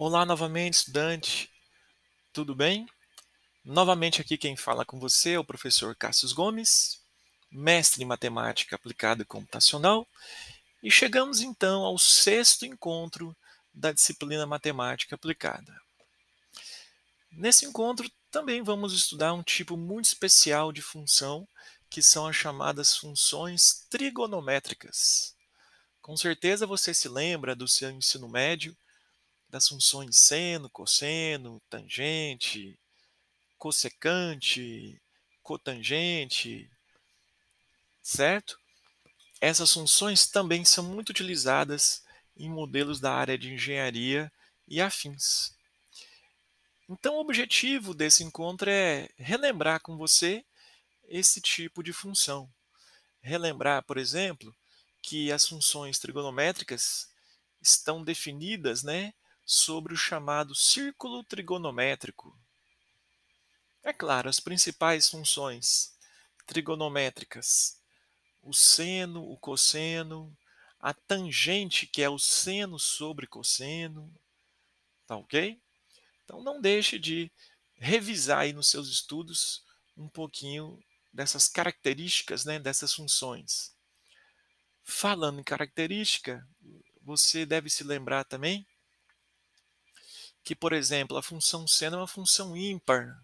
Olá novamente, estudante. Tudo bem? Novamente aqui quem fala com você é o professor Cássio Gomes, mestre em matemática aplicada e computacional, e chegamos então ao sexto encontro da disciplina matemática aplicada. Nesse encontro também vamos estudar um tipo muito especial de função, que são as chamadas funções trigonométricas. Com certeza você se lembra do seu ensino médio das funções seno, cosseno, tangente, cossecante, cotangente, certo? Essas funções também são muito utilizadas em modelos da área de engenharia e afins. Então, o objetivo desse encontro é relembrar com você esse tipo de função. Relembrar, por exemplo, que as funções trigonométricas estão definidas né, sobre o chamado círculo trigonométrico. É claro, as principais funções trigonométricas, o seno, o cosseno, a tangente, que é o seno sobre cosseno, tá ok? Então não deixe de revisar aí nos seus estudos um pouquinho dessas características, né, dessas funções. Falando em característica, você deve se lembrar também que, por exemplo, a função seno é uma função ímpar,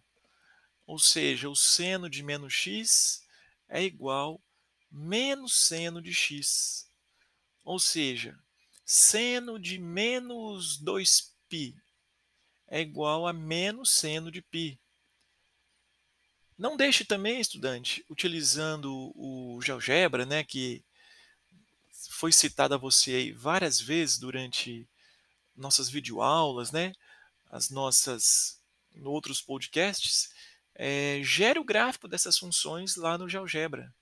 ou seja, o seno de menos x é igual menos seno de x. Ou seja, seno de menos 2π é igual a menos seno de π. Não deixe também, estudante, utilizando o GeoGebra, né, que foi citado a você várias vezes durante nossas videoaulas, né, as nossas outros podcasts, é, gere o gráfico dessas funções lá no GeoGebra.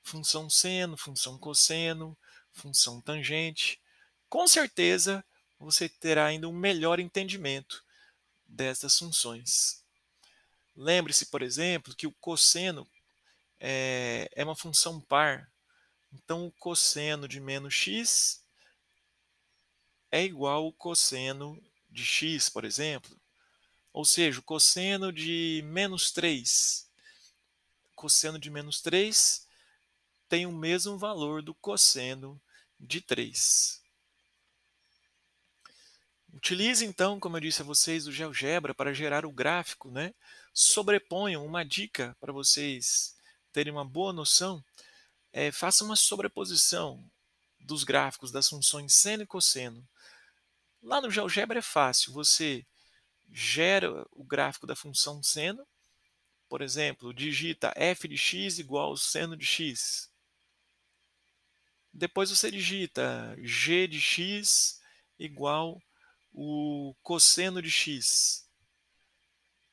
Função seno, função cosseno, função tangente. Com certeza você terá ainda um melhor entendimento dessas funções. Lembre-se, por exemplo, que o cosseno é, é uma função par. Então, o cosseno de menos x é igual ao cosseno de x, por exemplo, ou seja, o cosseno de menos 3. Cosseno de menos 3 tem o mesmo valor do cosseno de 3. Utilize então, como eu disse a vocês, o GeoGebra para gerar o gráfico, né? Sobreponham uma dica para vocês terem uma boa noção. É, faça uma sobreposição dos gráficos das funções seno e cosseno Lá no GeoGebra é fácil, você gera o gráfico da função seno, por exemplo, digita f de x igual seno de x. Depois você digita g de x igual o cosseno de x.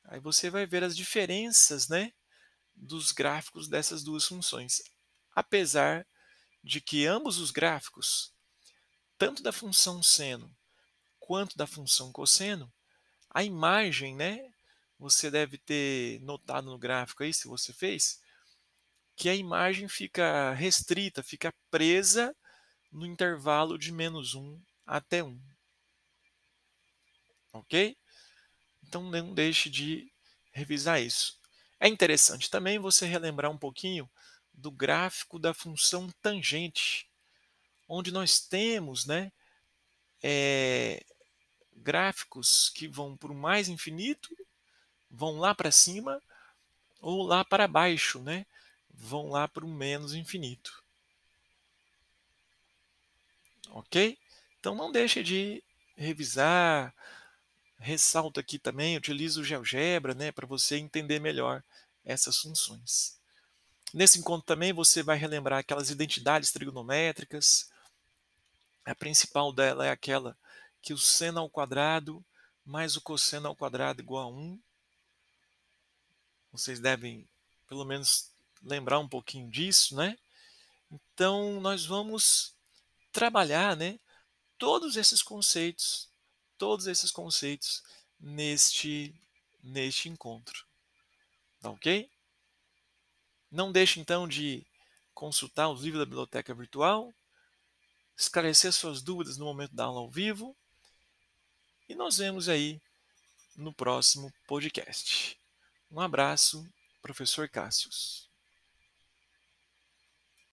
Aí você vai ver as diferenças né, dos gráficos dessas duas funções. Apesar de que ambos os gráficos, tanto da função seno quanto da função cosseno, a imagem, né? Você deve ter notado no gráfico aí, se você fez, que a imagem fica restrita, fica presa no intervalo de menos 1 até 1. Ok? Então não deixe de revisar isso. É interessante também você relembrar um pouquinho do gráfico da função tangente, onde nós temos né, é, gráficos que vão para o mais infinito, vão lá para cima, ou lá para baixo, né? vão lá para o menos infinito. Ok? Então não deixe de revisar, ressalto aqui também, utilizo o GeoGebra né, para você entender melhor essas funções. Nesse encontro também você vai relembrar aquelas identidades trigonométricas. A principal dela é aquela que o seno ao quadrado mais o cosseno ao quadrado igual a 1. Vocês devem, pelo menos, lembrar um pouquinho disso, né? Então, nós vamos trabalhar, né, todos esses conceitos, todos esses conceitos neste neste encontro. Tá OK? Não deixe então de consultar os livros da biblioteca virtual, esclarecer suas dúvidas no momento da aula ao vivo e nós vemos aí no próximo podcast. Um abraço, professor Cássius.